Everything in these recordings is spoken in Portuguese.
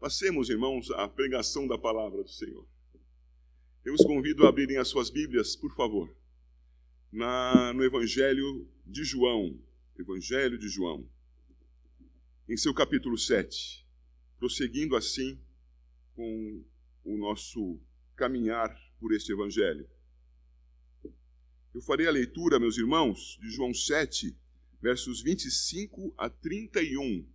Passemos, irmãos, à pregação da palavra do Senhor. Eu os convido a abrirem as suas Bíblias, por favor, na, no Evangelho de João. Evangelho de João, em seu capítulo 7, prosseguindo assim com o nosso caminhar por este Evangelho. Eu farei a leitura, meus irmãos, de João 7, versos 25 a 31.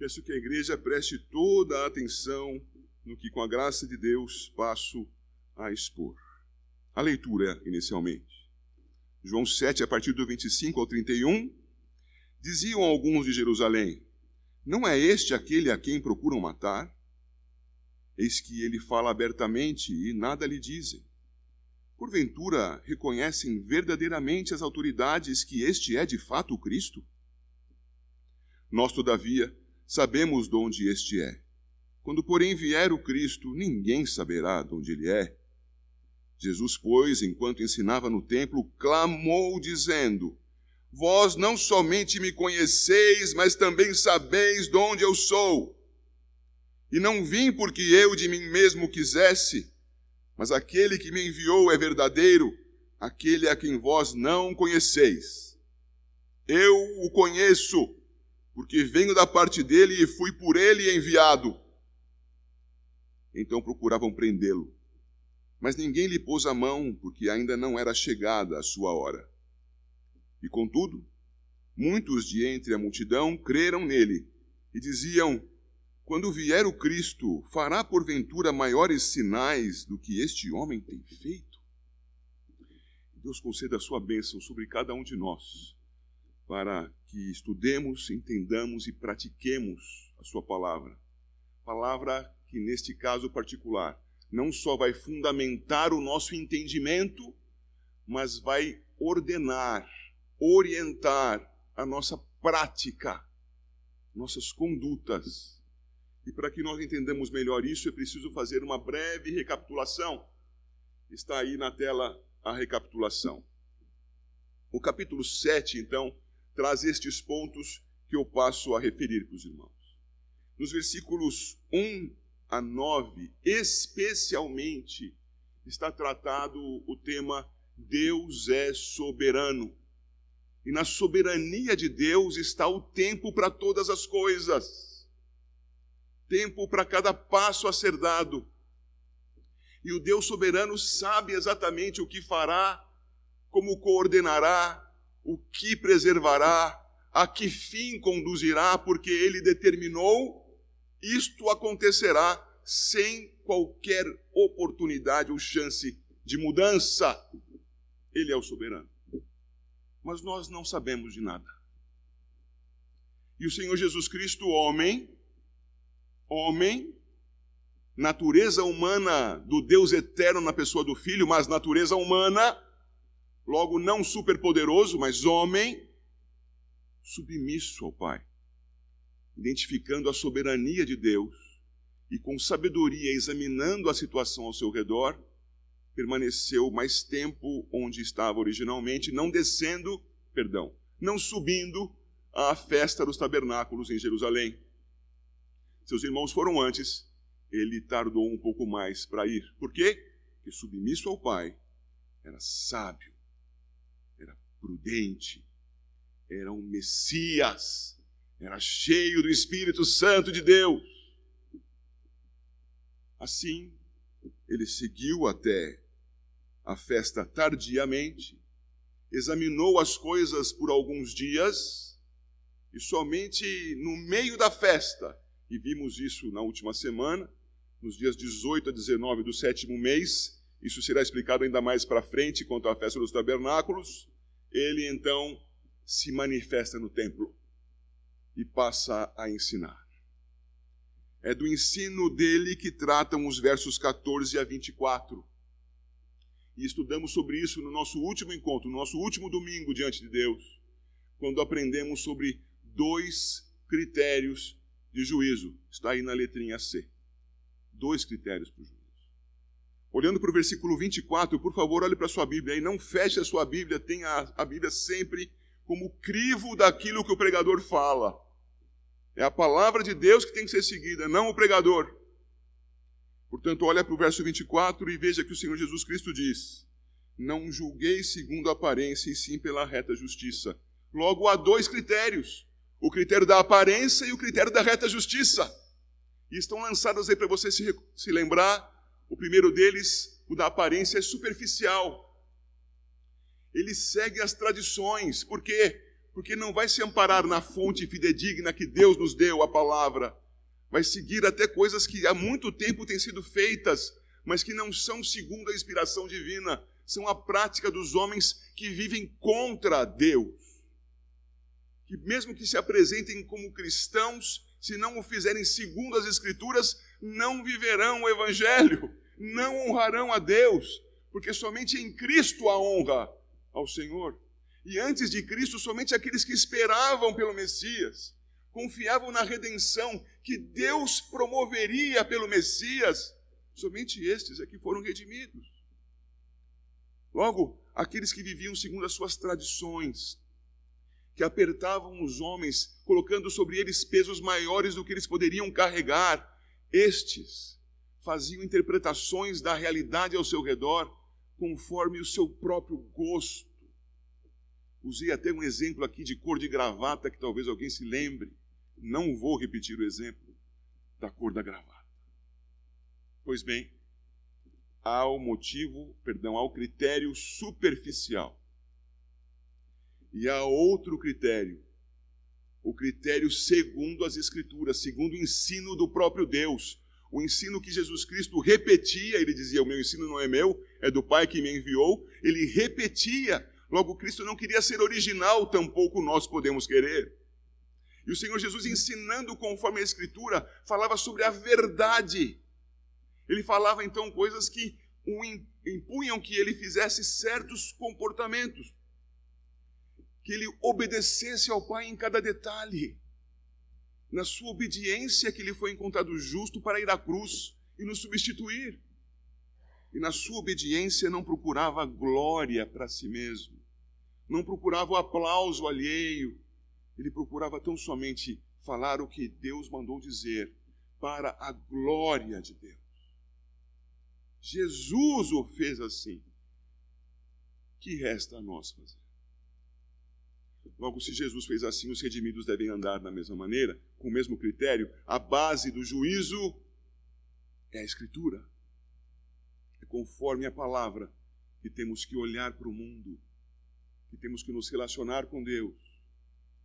Peço que a igreja preste toda a atenção no que, com a graça de Deus, passo a expor. A leitura, inicialmente. João 7, a partir do 25 ao 31. Diziam alguns de Jerusalém: Não é este aquele a quem procuram matar? Eis que ele fala abertamente e nada lhe dizem. Porventura reconhecem verdadeiramente as autoridades que este é de fato o Cristo? Nós, todavia, sabemos de onde este é. Quando, porém, vier o Cristo, ninguém saberá de onde ele é. Jesus, pois, enquanto ensinava no templo, clamou, dizendo: Vós não somente me conheceis, mas também sabeis de onde eu sou. E não vim porque eu de mim mesmo quisesse, mas aquele que me enviou é verdadeiro, aquele a quem vós não conheceis. Eu o conheço, porque venho da parte dele e fui por ele enviado. Então procuravam prendê-lo, mas ninguém lhe pôs a mão, porque ainda não era chegada a sua hora. E contudo, muitos de entre a multidão creram nele e diziam: quando vier o Cristo, fará porventura maiores sinais do que este homem tem feito? Deus conceda a sua bênção sobre cada um de nós, para que estudemos, entendamos e pratiquemos a sua palavra. Palavra que, neste caso particular, não só vai fundamentar o nosso entendimento, mas vai ordenar, orientar a nossa prática, nossas condutas e para que nós entendamos melhor isso, é preciso fazer uma breve recapitulação. Está aí na tela a recapitulação. O capítulo 7, então, traz estes pontos que eu passo a referir para os irmãos. Nos versículos 1 a 9, especialmente, está tratado o tema Deus é soberano. E na soberania de Deus está o tempo para todas as coisas tempo para cada passo a ser dado. E o Deus soberano sabe exatamente o que fará, como coordenará, o que preservará, a que fim conduzirá, porque ele determinou, isto acontecerá sem qualquer oportunidade ou chance de mudança. Ele é o soberano. Mas nós não sabemos de nada. E o Senhor Jesus Cristo, homem, homem, natureza humana do Deus eterno na pessoa do Filho, mas natureza humana, logo não superpoderoso, mas homem, submisso ao Pai, identificando a soberania de Deus e com sabedoria examinando a situação ao seu redor, permaneceu mais tempo onde estava originalmente, não descendo, perdão, não subindo à festa dos tabernáculos em Jerusalém seus irmãos foram antes, ele tardou um pouco mais para ir. Por quê? Porque submisso ao Pai, era sábio, prudente, era um Messias, era cheio do Espírito Santo de Deus. Assim, ele seguiu até a festa tardiamente, examinou as coisas por alguns dias, e somente no meio da festa e vimos isso na última semana, nos dias 18 a 19 do sétimo mês. Isso será explicado ainda mais para frente quanto à festa dos tabernáculos. Ele então se manifesta no templo e passa a ensinar. É do ensino dele que tratam os versos 14 a 24. E estudamos sobre isso no nosso último encontro, no nosso último domingo diante de Deus, quando aprendemos sobre dois critérios de juízo. Está aí na letrinha C. Dois critérios para o juízo. Olhando para o versículo 24, por favor, olhe para a sua Bíblia e não feche a sua Bíblia, tenha a Bíblia sempre como crivo daquilo que o pregador fala. É a palavra de Deus que tem que ser seguida, não o pregador. Portanto, olha para o verso 24 e veja que o Senhor Jesus Cristo diz: Não julguei segundo a aparência, e sim pela reta justiça. Logo, há dois critérios: o critério da aparência e o critério da reta justiça. E estão lançados aí para você se, se lembrar. O primeiro deles, o da aparência, é superficial. Ele segue as tradições. Por quê? Porque não vai se amparar na fonte fidedigna que Deus nos deu, a palavra vai seguir até coisas que há muito tempo têm sido feitas, mas que não são segundo a inspiração divina, são a prática dos homens que vivem contra Deus. Que mesmo que se apresentem como cristãos, se não o fizerem segundo as Escrituras, não viverão o Evangelho, não honrarão a Deus, porque somente em Cristo há honra ao Senhor. E antes de Cristo, somente aqueles que esperavam pelo Messias confiavam na redenção que Deus promoveria pelo Messias, somente estes é que foram redimidos. Logo, aqueles que viviam segundo as suas tradições, que apertavam os homens, colocando sobre eles pesos maiores do que eles poderiam carregar, estes faziam interpretações da realidade ao seu redor conforme o seu próprio gosto. Usei até um exemplo aqui de cor de gravata que talvez alguém se lembre. Não vou repetir o exemplo da cor da gravata. Pois bem, há o motivo, perdão, há o critério superficial. E há outro critério, o critério segundo as Escrituras, segundo o ensino do próprio Deus, o ensino que Jesus Cristo repetia, ele dizia: O meu ensino não é meu, é do Pai que me enviou. Ele repetia, logo Cristo não queria ser original, tampouco nós podemos querer. E o Senhor Jesus, ensinando conforme a Escritura, falava sobre a verdade. Ele falava então coisas que o impunham que ele fizesse certos comportamentos, que ele obedecesse ao Pai em cada detalhe. Na sua obediência que ele foi encontrado justo para ir à cruz e nos substituir. E na sua obediência não procurava glória para si mesmo, não procurava o aplauso alheio, ele procurava tão somente falar o que Deus mandou dizer para a glória de Deus. Jesus o fez assim. Que resta a nós fazer? Logo, se Jesus fez assim, os redimidos devem andar da mesma maneira, com o mesmo critério. A base do juízo é a Escritura. É conforme a palavra que temos que olhar para o mundo, que temos que nos relacionar com Deus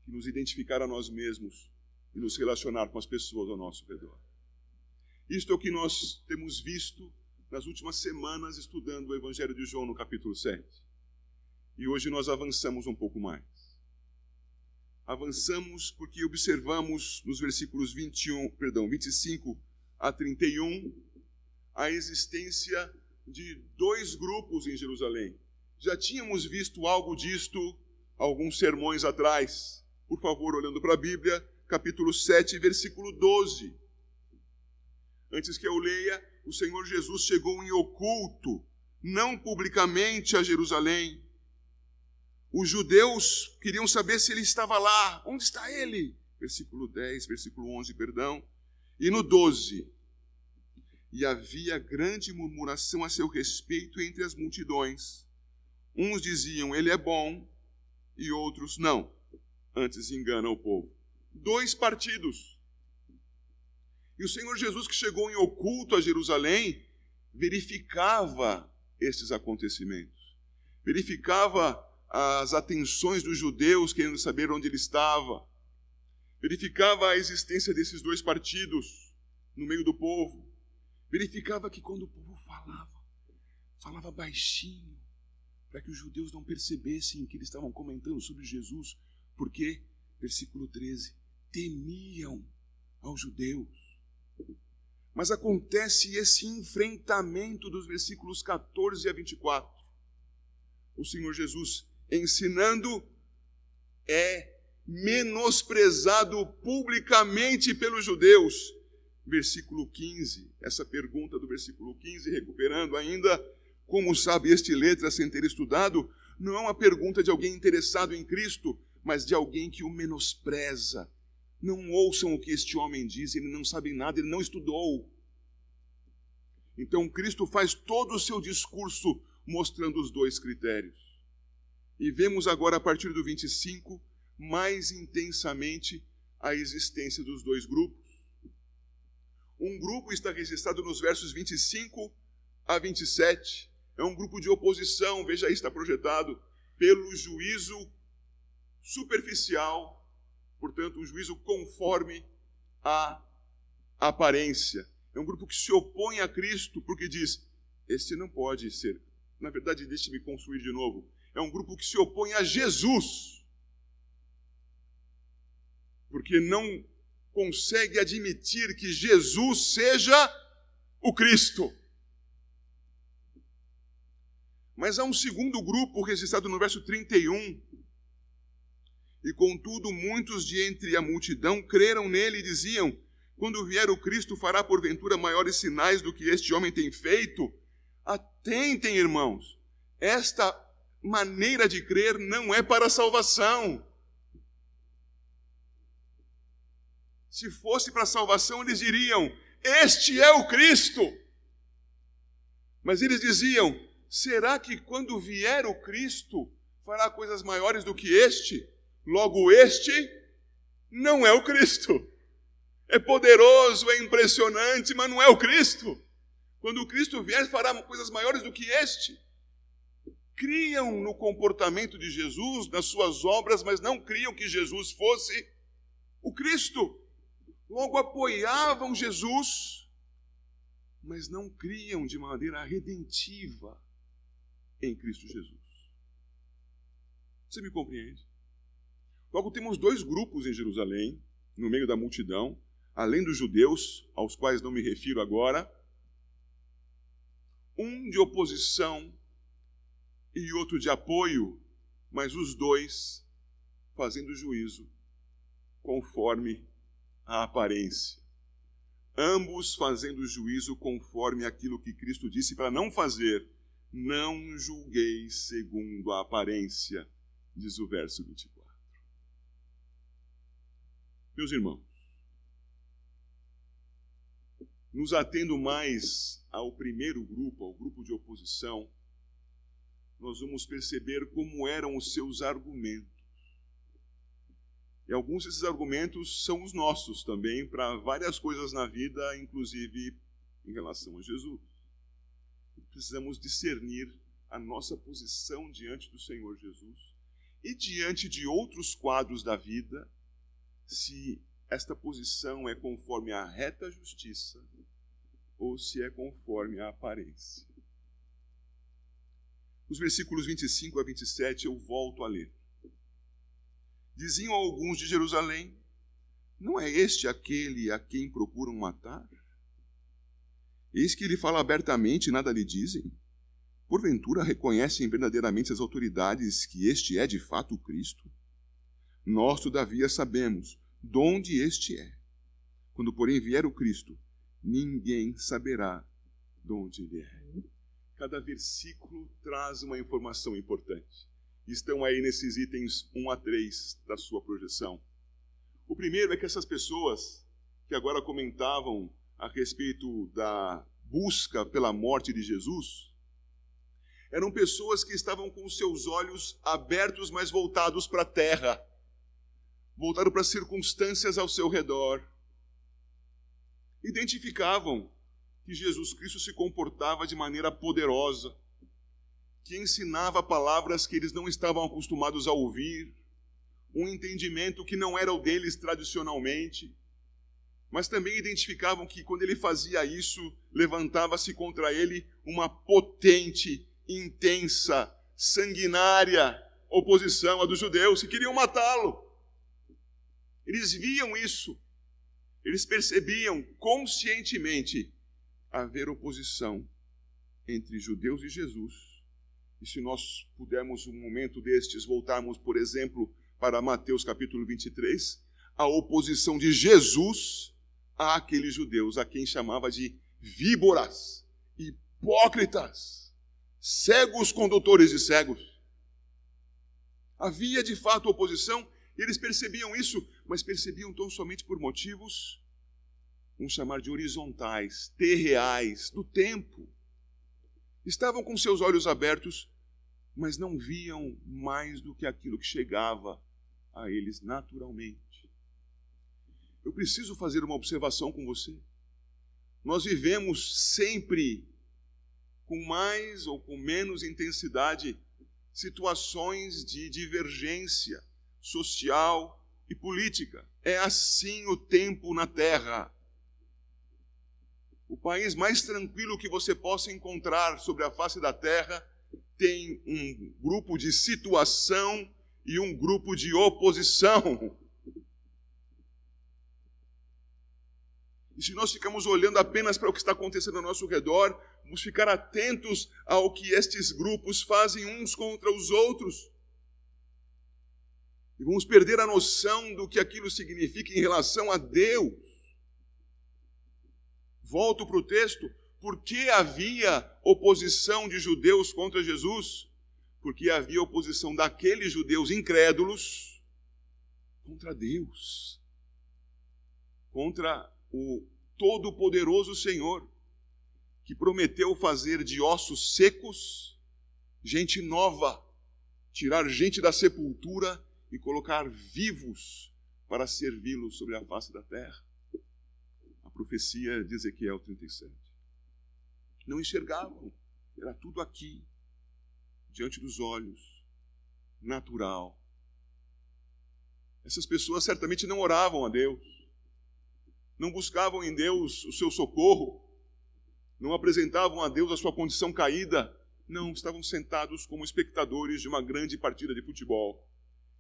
que nos identificar a nós mesmos e nos relacionar com as pessoas ao nosso redor. Isto é o que nós temos visto nas últimas semanas estudando o Evangelho de João no capítulo 7. E hoje nós avançamos um pouco mais. Avançamos porque observamos nos versículos 21, perdão, 25 a 31 a existência de dois grupos em Jerusalém. Já tínhamos visto algo disto alguns sermões atrás por favor, olhando para a Bíblia, capítulo 7, versículo 12. Antes que eu leia, o Senhor Jesus chegou em oculto, não publicamente a Jerusalém. Os judeus queriam saber se ele estava lá. Onde está ele? Versículo 10, versículo 11, perdão. E no 12. E havia grande murmuração a seu respeito entre as multidões. Uns diziam, ele é bom, e outros, não antes engana o povo. Dois partidos. E o Senhor Jesus, que chegou em oculto a Jerusalém, verificava esses acontecimentos, verificava as atenções dos judeus querendo saber onde ele estava, verificava a existência desses dois partidos no meio do povo, verificava que quando o povo falava, falava baixinho, para que os judeus não percebessem que eles estavam comentando sobre Jesus, porque, versículo 13, temiam aos judeus. Mas acontece esse enfrentamento dos versículos 14 a 24. O Senhor Jesus ensinando é menosprezado publicamente pelos judeus. Versículo 15, essa pergunta do versículo 15, recuperando ainda, como sabe este letra sem ter estudado, não é uma pergunta de alguém interessado em Cristo, mas de alguém que o menospreza, Não ouçam o que este homem diz, ele não sabe nada, ele não estudou. Então Cristo faz todo o seu discurso mostrando os dois critérios. E vemos agora, a partir do 25, mais intensamente a existência dos dois grupos. Um grupo está registrado nos versos 25 a 27. É um grupo de oposição, veja aí, está projetado, pelo juízo superficial, portanto, um juízo conforme a aparência. É um grupo que se opõe a Cristo porque diz: este não pode ser. Na verdade, deixe-me construir de novo. É um grupo que se opõe a Jesus porque não consegue admitir que Jesus seja o Cristo. Mas há um segundo grupo registrado no verso 31. E contudo, muitos de entre a multidão creram nele e diziam: Quando vier o Cristo, fará porventura maiores sinais do que este homem tem feito? Atentem, irmãos, esta maneira de crer não é para salvação. Se fosse para salvação, eles diriam: Este é o Cristo. Mas eles diziam: Será que quando vier o Cristo fará coisas maiores do que este? Logo, este não é o Cristo. É poderoso, é impressionante, mas não é o Cristo. Quando o Cristo vier, fará coisas maiores do que este. Criam no comportamento de Jesus, nas suas obras, mas não criam que Jesus fosse o Cristo logo apoiavam Jesus, mas não criam de maneira redentiva em Cristo Jesus. Você me compreende? Logo temos dois grupos em Jerusalém, no meio da multidão, além dos judeus, aos quais não me refiro agora, um de oposição e outro de apoio, mas os dois fazendo juízo conforme a aparência. Ambos fazendo juízo conforme aquilo que Cristo disse para não fazer. Não julgueis segundo a aparência, diz o verso 24. Meus irmãos, nos atendo mais ao primeiro grupo, ao grupo de oposição, nós vamos perceber como eram os seus argumentos. E alguns desses argumentos são os nossos também para várias coisas na vida, inclusive em relação a Jesus. Precisamos discernir a nossa posição diante do Senhor Jesus e diante de outros quadros da vida, se esta posição é conforme a reta justiça ou se é conforme a aparência. Os versículos 25 a 27 eu volto a ler. Diziam alguns de Jerusalém: Não é este aquele a quem procuram matar? Eis que ele fala abertamente e nada lhe dizem. Porventura reconhecem verdadeiramente as autoridades que este é de fato o Cristo? Nós, todavia, sabemos de onde este é. Quando, porém, vier o Cristo, ninguém saberá de onde ele é. Cada versículo traz uma informação importante estão aí nesses itens 1 a 3 da sua projeção. O primeiro é que essas pessoas que agora comentavam a respeito da busca pela morte de Jesus, eram pessoas que estavam com seus olhos abertos, mas voltados para a terra, voltados para as circunstâncias ao seu redor. Identificavam que Jesus Cristo se comportava de maneira poderosa, que ensinava palavras que eles não estavam acostumados a ouvir, um entendimento que não era o deles tradicionalmente, mas também identificavam que quando ele fazia isso, levantava-se contra ele uma potente, intensa, sanguinária oposição a dos judeus que queriam matá-lo. Eles viam isso, eles percebiam conscientemente haver oposição entre judeus e Jesus e se nós pudermos, um momento destes, voltarmos, por exemplo, para Mateus capítulo 23, a oposição de Jesus àqueles judeus, a quem chamava de víboras, hipócritas, cegos condutores de cegos. Havia de fato oposição, e eles percebiam isso, mas percebiam tão somente por motivos, vamos chamar de horizontais, terreais, do tempo. Estavam com seus olhos abertos, mas não viam mais do que aquilo que chegava a eles naturalmente. Eu preciso fazer uma observação com você. Nós vivemos sempre com mais ou com menos intensidade situações de divergência social e política. É assim o tempo na Terra. O país mais tranquilo que você possa encontrar sobre a face da Terra tem um grupo de situação e um grupo de oposição. E se nós ficamos olhando apenas para o que está acontecendo ao nosso redor, vamos ficar atentos ao que estes grupos fazem uns contra os outros. E vamos perder a noção do que aquilo significa em relação a Deus. Volto para o texto. Por que havia oposição de judeus contra Jesus? Porque havia oposição daqueles judeus incrédulos contra Deus, contra o Todo-Poderoso Senhor, que prometeu fazer de ossos secos gente nova, tirar gente da sepultura e colocar vivos para servi-los sobre a face da terra. Profecia de Ezequiel 37. Não enxergavam, era tudo aqui, diante dos olhos, natural. Essas pessoas certamente não oravam a Deus não buscavam em Deus o seu socorro, não apresentavam a Deus a sua condição caída, não, estavam sentados como espectadores de uma grande partida de futebol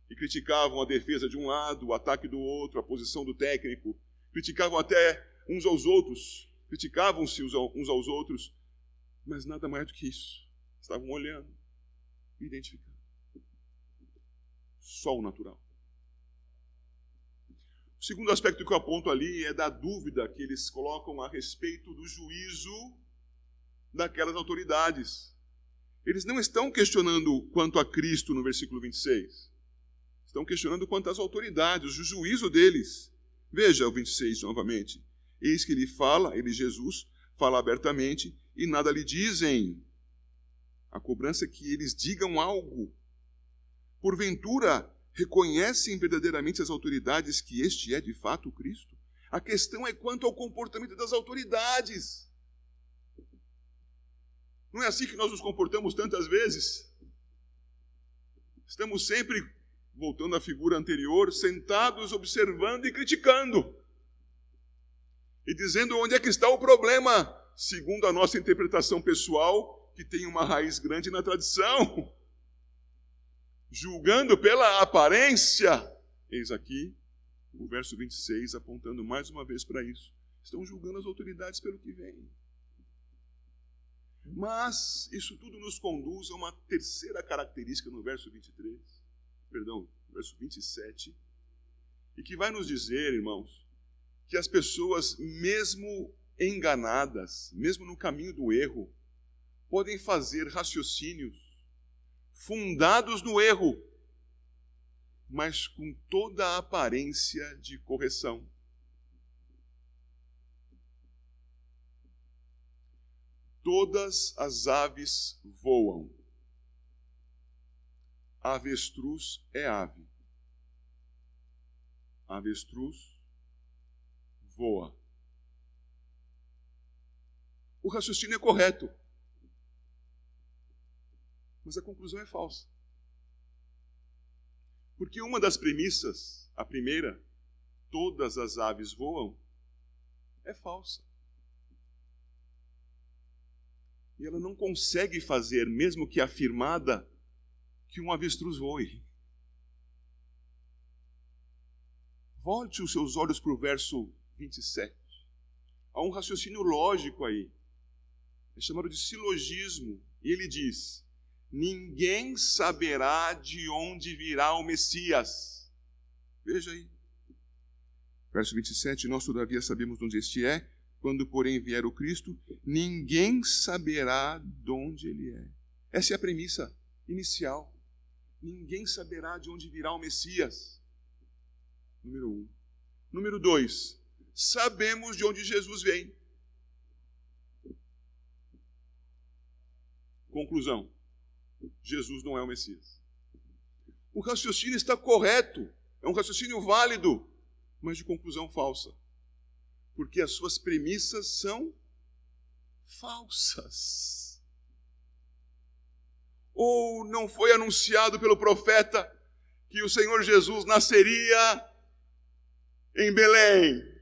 e criticavam a defesa de um lado, o ataque do outro, a posição do técnico, criticavam até uns aos outros, criticavam-se uns aos outros, mas nada mais do que isso. Estavam olhando identificando. Só o natural. O segundo aspecto que eu aponto ali é da dúvida que eles colocam a respeito do juízo daquelas autoridades. Eles não estão questionando quanto a Cristo no versículo 26. Estão questionando quanto às autoridades, o juízo deles. Veja o 26 novamente. Eis que ele fala, ele, Jesus, fala abertamente e nada lhe dizem. A cobrança é que eles digam algo. Porventura, reconhecem verdadeiramente as autoridades que este é de fato o Cristo? A questão é quanto ao comportamento das autoridades. Não é assim que nós nos comportamos tantas vezes? Estamos sempre, voltando à figura anterior, sentados observando e criticando. E dizendo onde é que está o problema, segundo a nossa interpretação pessoal, que tem uma raiz grande na tradição julgando pela aparência. Eis aqui o verso 26 apontando mais uma vez para isso. Estão julgando as autoridades pelo que vem. Mas isso tudo nos conduz a uma terceira característica no verso 23, perdão, verso 27, e que vai nos dizer, irmãos, que as pessoas, mesmo enganadas, mesmo no caminho do erro, podem fazer raciocínios fundados no erro, mas com toda a aparência de correção. Todas as aves voam. Avestruz é ave. Avestruz voa. O raciocínio é correto. Mas a conclusão é falsa. Porque uma das premissas, a primeira, todas as aves voam, é falsa. E ela não consegue fazer, mesmo que afirmada, que um avestruz voe. Volte os seus olhos para o verso 27. Há um raciocínio lógico aí. É chamado de silogismo. E ele diz: ninguém saberá de onde virá o Messias. Veja aí. Verso 27, nós todavia sabemos de onde este é, quando porém vier o Cristo, ninguém saberá de onde ele é. Essa é a premissa inicial. Ninguém saberá de onde virá o Messias. Número um. Número dois, sabemos de onde Jesus vem. Conclusão: Jesus não é o Messias. O raciocínio está correto, é um raciocínio válido, mas de conclusão falsa. Porque as suas premissas são falsas. Ou não foi anunciado pelo profeta que o Senhor Jesus nasceria em Belém.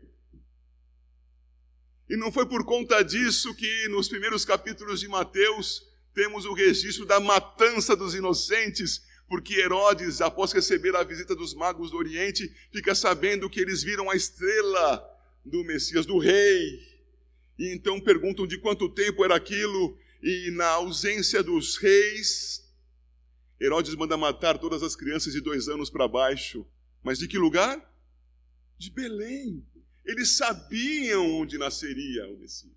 E não foi por conta disso que nos primeiros capítulos de Mateus temos o registro da matança dos inocentes, porque Herodes, após receber a visita dos magos do Oriente, fica sabendo que eles viram a estrela do Messias, do rei. E então perguntam de quanto tempo era aquilo, e na ausência dos reis, Herodes manda matar todas as crianças de dois anos para baixo. Mas de que lugar? De Belém. Eles sabiam onde nasceria o Messias.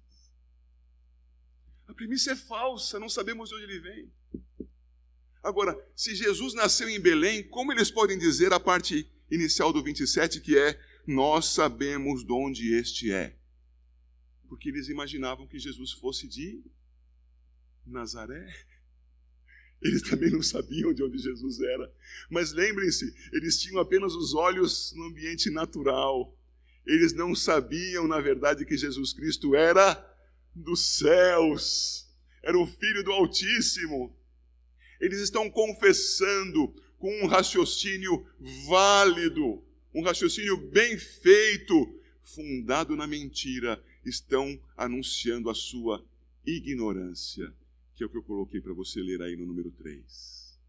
A premissa é falsa, não sabemos de onde ele vem. Agora, se Jesus nasceu em Belém, como eles podem dizer a parte inicial do 27 que é: Nós sabemos de onde este é? Porque eles imaginavam que Jesus fosse de Nazaré. Eles também não sabiam de onde Jesus era. Mas lembrem-se, eles tinham apenas os olhos no ambiente natural. Eles não sabiam, na verdade, que Jesus Cristo era dos céus, era o Filho do Altíssimo. Eles estão confessando com um raciocínio válido, um raciocínio bem feito, fundado na mentira, estão anunciando a sua ignorância que é o que eu coloquei para você ler aí no número 3.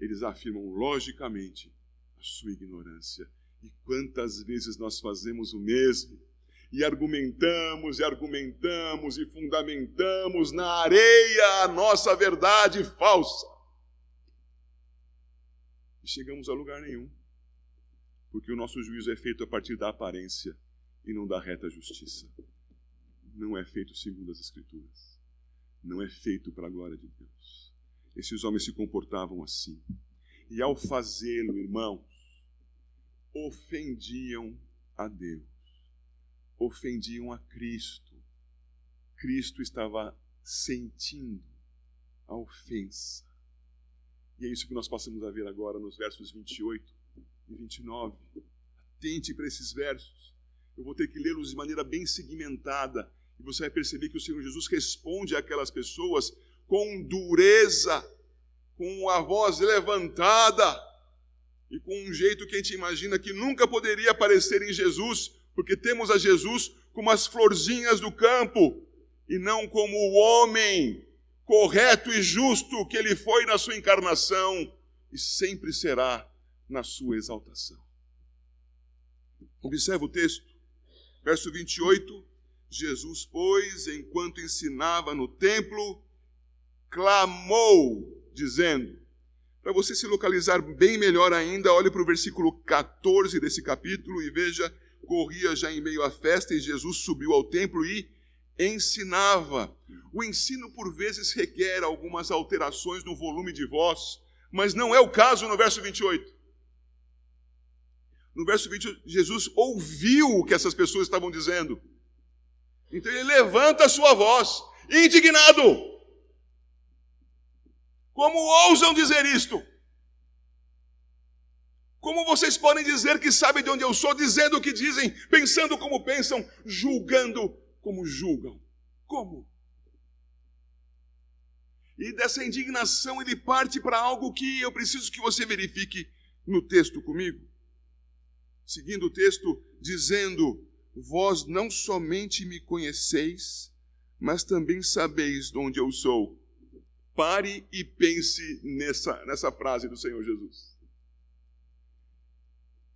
Eles afirmam logicamente a sua ignorância. E quantas vezes nós fazemos o mesmo? E argumentamos, e argumentamos, e fundamentamos na areia a nossa verdade falsa. E chegamos a lugar nenhum. Porque o nosso juízo é feito a partir da aparência e não da reta justiça. Não é feito segundo as Escrituras não é feito para a glória de Deus. Esses homens se comportavam assim. E ao fazê-lo, irmãos, ofendiam a Deus, ofendiam a Cristo. Cristo estava sentindo a ofensa. E é isso que nós passamos a ver agora nos versos 28 e 29. Atente para esses versos. Eu vou ter que lê-los de maneira bem segmentada e você vai perceber que o Senhor Jesus responde àquelas pessoas com dureza, com a voz levantada e com um jeito que a gente imagina que nunca poderia aparecer em Jesus, porque temos a Jesus como as florzinhas do campo e não como o homem correto e justo que ele foi na sua encarnação e sempre será na sua exaltação. Observe o texto, verso 28 Jesus, pois, enquanto ensinava no templo, clamou, dizendo: Para você se localizar bem melhor ainda, olhe para o versículo 14 desse capítulo e veja: corria já em meio à festa e Jesus subiu ao templo e ensinava. O ensino, por vezes, requer algumas alterações no volume de voz, mas não é o caso no verso 28. No verso 28, Jesus ouviu o que essas pessoas estavam dizendo. Então ele levanta a sua voz, indignado. Como ousam dizer isto? Como vocês podem dizer que sabem de onde eu sou, dizendo o que dizem, pensando como pensam, julgando como julgam? Como? E dessa indignação ele parte para algo que eu preciso que você verifique no texto comigo. Seguindo o texto, dizendo: vós não somente me conheceis, mas também sabeis de onde eu sou. Pare e pense nessa, nessa frase do Senhor Jesus.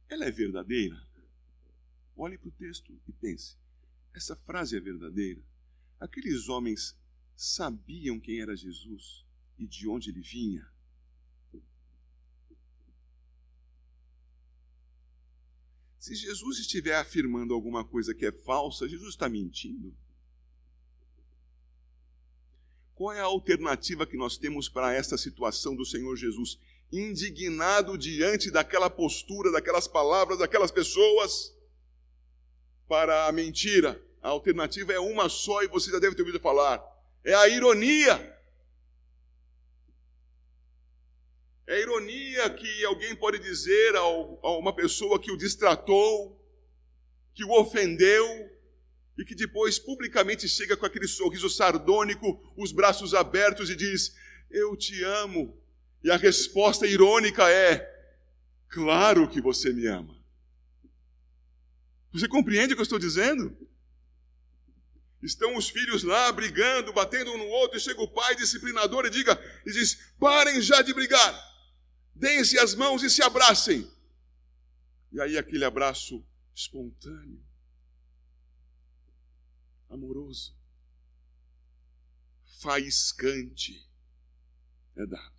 Ela é verdadeira? Olhe para o texto e pense. Essa frase é verdadeira? Aqueles homens sabiam quem era Jesus e de onde ele vinha? Se Jesus estiver afirmando alguma coisa que é falsa, Jesus está mentindo? Qual é a alternativa que nós temos para esta situação do Senhor Jesus indignado diante daquela postura, daquelas palavras, daquelas pessoas, para a mentira. A alternativa é uma só e você já deve ter ouvido falar: é a ironia. É ironia que alguém pode dizer a uma pessoa que o distratou, que o ofendeu, e que depois publicamente chega com aquele sorriso sardônico, os braços abertos e diz: Eu te amo. E a resposta irônica é: Claro que você me ama. Você compreende o que eu estou dizendo? Estão os filhos lá brigando, batendo um no outro, e chega o pai disciplinador e diga e diz: "Parem já de brigar. Deem-se as mãos e se abracem". E aí aquele abraço espontâneo, amoroso, faiscante é dado.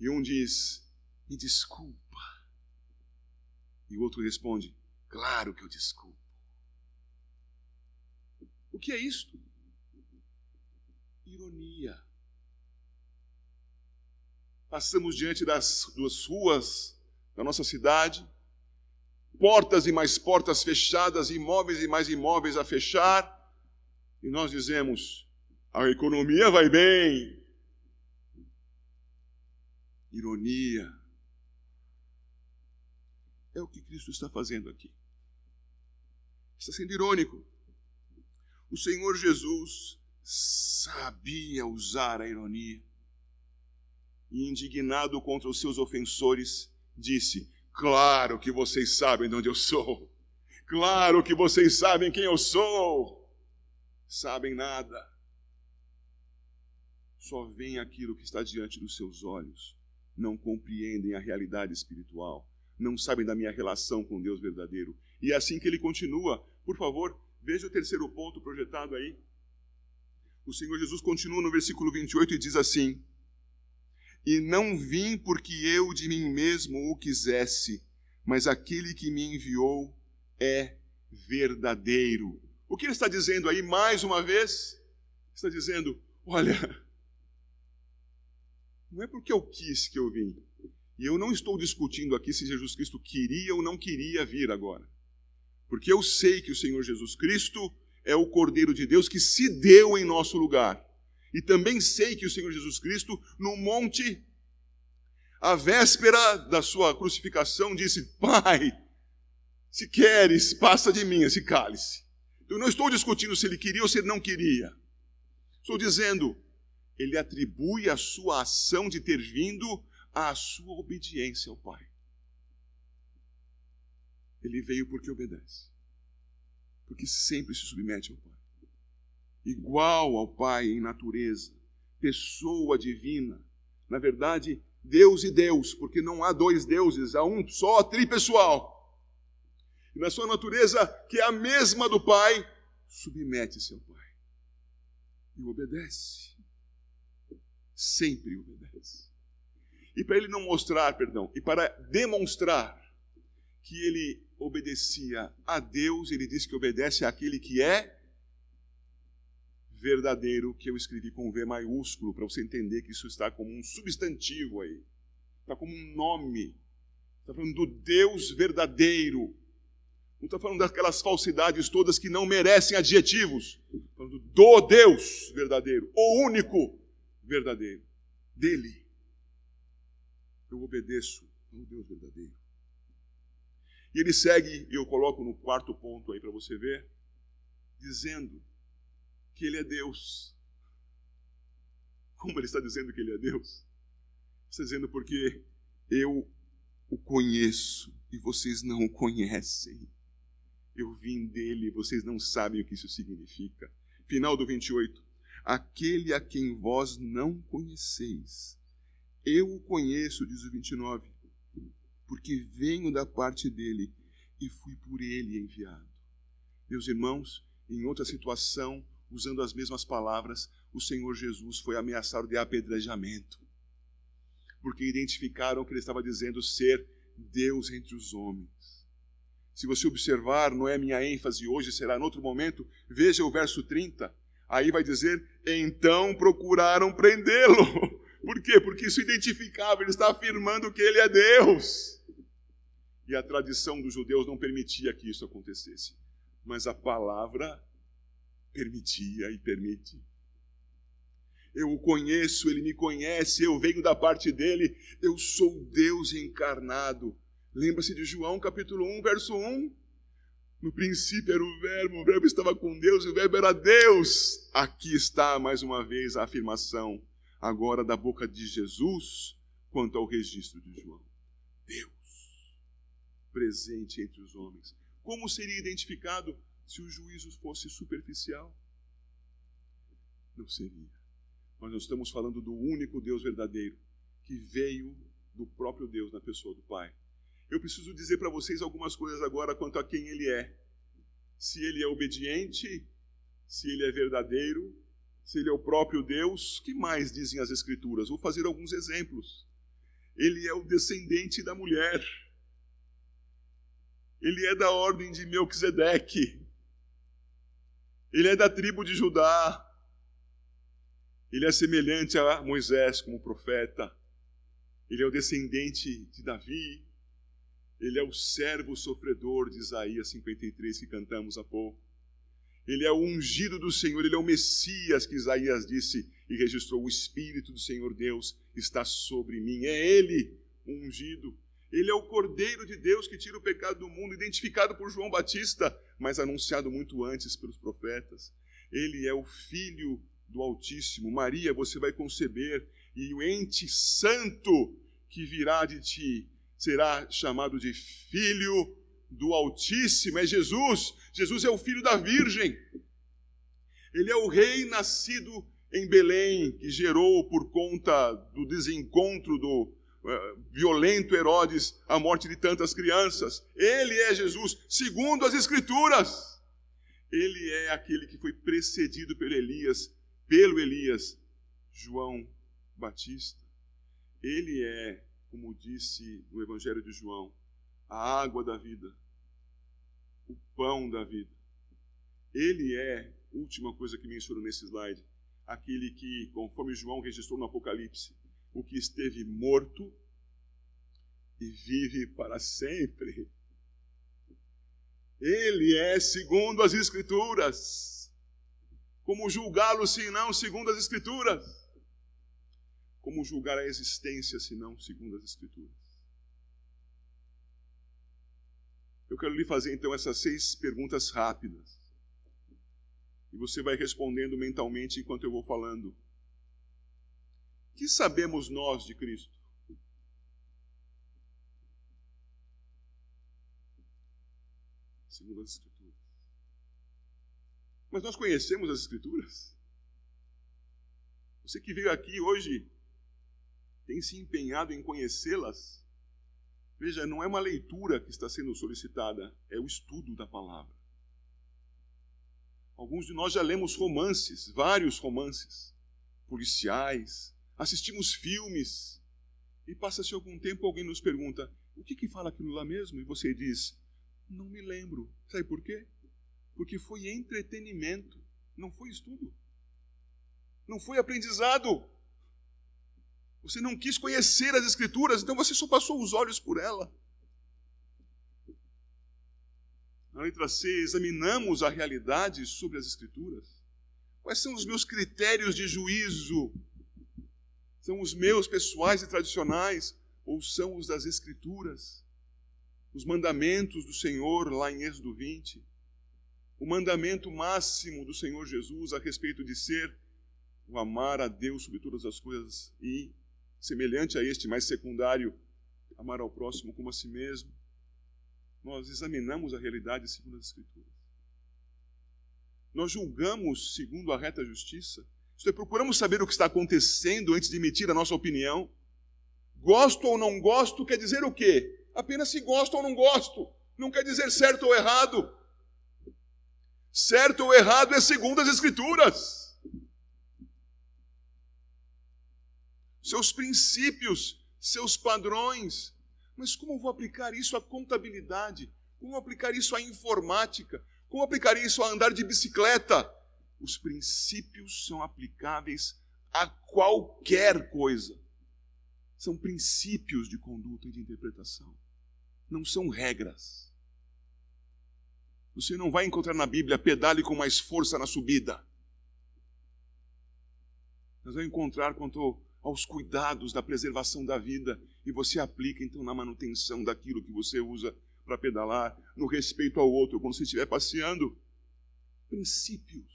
E um diz: "Me desculpa". E o outro responde: "Claro que eu desculpo". O que é isto? Ironia. Passamos diante das duas ruas da nossa cidade, portas e mais portas fechadas, imóveis e mais imóveis a fechar, e nós dizemos: a economia vai bem. Ironia. É o que Cristo está fazendo aqui. Está sendo irônico. O Senhor Jesus sabia usar a ironia. E, indignado contra os seus ofensores, disse: Claro que vocês sabem de onde eu sou. Claro que vocês sabem quem eu sou. Sabem nada. Só veem aquilo que está diante dos seus olhos. Não compreendem a realidade espiritual. Não sabem da minha relação com Deus verdadeiro. E é assim que ele continua. Por favor, Veja o terceiro ponto projetado aí. O Senhor Jesus continua no versículo 28 e diz assim: E não vim porque eu de mim mesmo o quisesse, mas aquele que me enviou é verdadeiro. O que ele está dizendo aí, mais uma vez? Está dizendo: Olha, não é porque eu quis que eu vim. E eu não estou discutindo aqui se Jesus Cristo queria ou não queria vir agora. Porque eu sei que o Senhor Jesus Cristo é o Cordeiro de Deus que se deu em nosso lugar. E também sei que o Senhor Jesus Cristo, no monte, à véspera da sua crucificação, disse: Pai, se queres, passa de mim esse cálice. Eu não estou discutindo se ele queria ou se ele não queria. Estou dizendo, ele atribui a sua ação de ter vindo à sua obediência ao Pai. Ele veio porque obedece. Porque sempre se submete ao Pai. Igual ao Pai em natureza, pessoa divina. Na verdade, Deus e Deus, porque não há dois deuses, há um só tripessoal. E na sua natureza, que é a mesma do Pai, submete-se ao Pai. E obedece. Sempre obedece. E para ele não mostrar, perdão, e para demonstrar que ele obedecia a Deus, ele diz que obedece àquele que é verdadeiro, que eu escrevi com V maiúsculo, para você entender que isso está como um substantivo aí, está como um nome, está falando do Deus verdadeiro, não está falando daquelas falsidades todas que não merecem adjetivos, está falando do Deus verdadeiro, o único verdadeiro, dele. Eu obedeço ao Deus verdadeiro. E ele segue, e eu coloco no quarto ponto aí para você ver, dizendo que ele é Deus. Como ele está dizendo que ele é Deus? Está dizendo porque eu o conheço e vocês não o conhecem. Eu vim dele e vocês não sabem o que isso significa. Final do 28. Aquele a quem vós não conheceis, eu o conheço, diz o 29 porque venho da parte dele e fui por ele enviado. Meus irmãos, em outra situação, usando as mesmas palavras, o Senhor Jesus foi ameaçado de apedrejamento, porque identificaram que ele estava dizendo ser Deus entre os homens. Se você observar, não é minha ênfase hoje, será em outro momento, veja o verso 30. Aí vai dizer: então procuraram prendê-lo, Por quê? Porque isso identificava, ele está afirmando que ele é Deus. E a tradição dos judeus não permitia que isso acontecesse. Mas a palavra permitia e permite. Eu o conheço, ele me conhece, eu venho da parte dele, eu sou Deus encarnado. Lembra-se de João capítulo 1, verso 1? No princípio era o Verbo, o Verbo estava com Deus e o Verbo era Deus. Aqui está mais uma vez a afirmação, agora da boca de Jesus, quanto ao registro de João. Deus, presente entre os homens. Como seria identificado se o juízo fosse superficial? Não seria. Mas nós estamos falando do único Deus verdadeiro, que veio do próprio Deus na pessoa do Pai eu preciso dizer para vocês algumas coisas agora quanto a quem ele é. Se ele é obediente, se ele é verdadeiro, se ele é o próprio Deus, que mais dizem as Escrituras? Vou fazer alguns exemplos. Ele é o descendente da mulher. Ele é da ordem de Melquisedeque. Ele é da tribo de Judá. Ele é semelhante a Moisés como profeta. Ele é o descendente de Davi. Ele é o servo sofredor de Isaías 53 que cantamos há pouco. Ele é o ungido do Senhor, ele é o Messias que Isaías disse e registrou: O Espírito do Senhor Deus está sobre mim. É ele, o ungido. Ele é o Cordeiro de Deus que tira o pecado do mundo, identificado por João Batista, mas anunciado muito antes pelos profetas. Ele é o Filho do Altíssimo. Maria, você vai conceber, e o ente santo que virá de ti será chamado de Filho do Altíssimo. É Jesus. Jesus é o filho da Virgem. Ele é o rei nascido em Belém, que gerou por conta do desencontro do violento Herodes a morte de tantas crianças. Ele é Jesus, segundo as Escrituras. Ele é aquele que foi precedido pelo Elias, pelo Elias, João Batista. Ele é como disse no Evangelho de João, a água da vida, o pão da vida. Ele é, última coisa que menciono nesse slide, aquele que, conforme João registrou no Apocalipse, o que esteve morto e vive para sempre. Ele é segundo as Escrituras. Como julgá-lo se não segundo as Escrituras? Como julgar a existência se não segundo as Escrituras? Eu quero lhe fazer então essas seis perguntas rápidas. E você vai respondendo mentalmente enquanto eu vou falando. Que sabemos nós de Cristo? Segundo as Escrituras. Mas nós conhecemos as Escrituras? Você que veio aqui hoje tem se empenhado em conhecê-las, veja, não é uma leitura que está sendo solicitada, é o estudo da palavra. Alguns de nós já lemos romances, vários romances, policiais, assistimos filmes, e passa-se algum tempo alguém nos pergunta: o que, que fala aquilo lá mesmo? E você diz: não me lembro. Sabe por quê? Porque foi entretenimento, não foi estudo, não foi aprendizado. Você não quis conhecer as Escrituras, então você só passou os olhos por ela. Na letra C, examinamos a realidade sobre as Escrituras. Quais são os meus critérios de juízo? São os meus pessoais e tradicionais ou são os das Escrituras? Os mandamentos do Senhor, lá em Êxodo 20. O mandamento máximo do Senhor Jesus a respeito de ser o amar a Deus sobre todas as coisas e semelhante a este, mais secundário, amar ao próximo como a si mesmo. Nós examinamos a realidade segundo as Escrituras. Nós julgamos segundo a reta justiça. Procuramos saber o que está acontecendo antes de emitir a nossa opinião. Gosto ou não gosto quer dizer o quê? Apenas se gosto ou não gosto. Não quer dizer certo ou errado. Certo ou errado é segundo as Escrituras. seus princípios, seus padrões. Mas como vou aplicar isso à contabilidade? Como aplicar isso à informática? Como aplicar isso a andar de bicicleta? Os princípios são aplicáveis a qualquer coisa. São princípios de conduta e de interpretação, não são regras. Você não vai encontrar na Bíblia pedale com mais força na subida. Nós vamos encontrar quanto aos cuidados da preservação da vida e você aplica então na manutenção daquilo que você usa para pedalar, no respeito ao outro quando você estiver passeando. Princípios.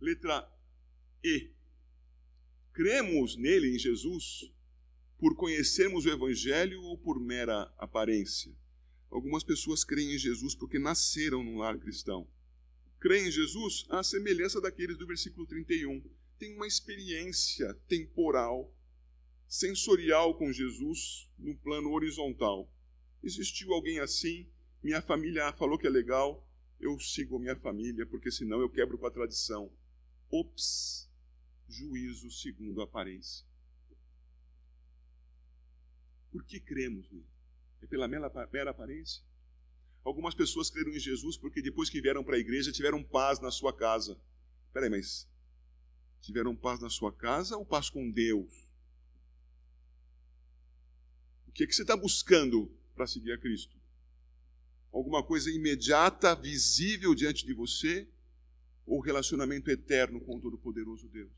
Letra E. Cremos nele, em Jesus, por conhecermos o Evangelho ou por mera aparência? Algumas pessoas creem em Jesus porque nasceram num lar cristão. Creem em Jesus à semelhança daqueles do versículo 31. Tem uma experiência temporal, sensorial com Jesus no plano horizontal. Existiu alguém assim? Minha família falou que é legal, eu sigo a minha família, porque senão eu quebro com a tradição. Ops, juízo segundo a aparência. Por que cremos nele? É pela mera, aparência? Algumas pessoas creram em Jesus porque depois que vieram para a igreja tiveram paz na sua casa. Peraí, mas tiveram paz na sua casa ou paz com Deus? O que, é que você está buscando para seguir a Cristo? Alguma coisa imediata, visível diante de você? Ou relacionamento eterno com o Todo-Poderoso Deus?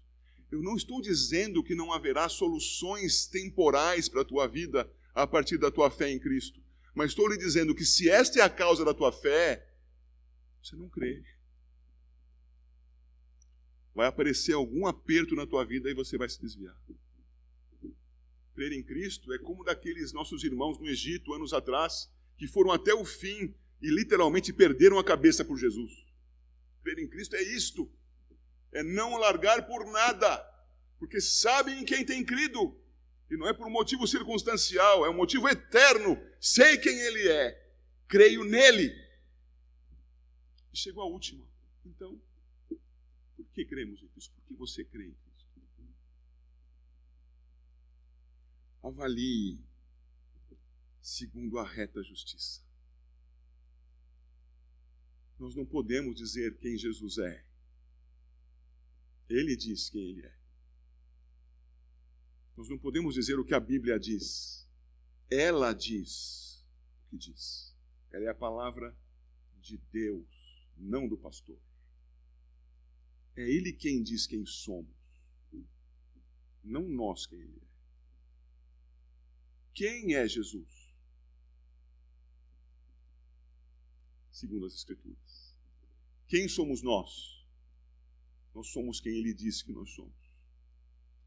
Eu não estou dizendo que não haverá soluções temporais para a tua vida a partir da tua fé em Cristo. Mas estou lhe dizendo que se esta é a causa da tua fé, você não crê. Vai aparecer algum aperto na tua vida e você vai se desviar. Crer em Cristo é como daqueles nossos irmãos no Egito, anos atrás, que foram até o fim e literalmente perderam a cabeça por Jesus. Crer em Cristo é isto é não largar por nada, porque sabem em quem tem crido. E não é por um motivo circunstancial, é um motivo eterno. Sei quem Ele é, creio nele. E chegou a última. Então, por que cremos em Cristo? Por que você crê em Cristo? Avalie segundo a reta justiça. Nós não podemos dizer quem Jesus é ele diz quem ele é. Nós não podemos dizer o que a Bíblia diz. Ela diz o que diz. Ela é a palavra de Deus, não do pastor. É Ele quem diz quem somos, não nós quem Ele é. Quem é Jesus? Segundo as Escrituras. Quem somos nós? Nós somos quem ele disse que nós somos.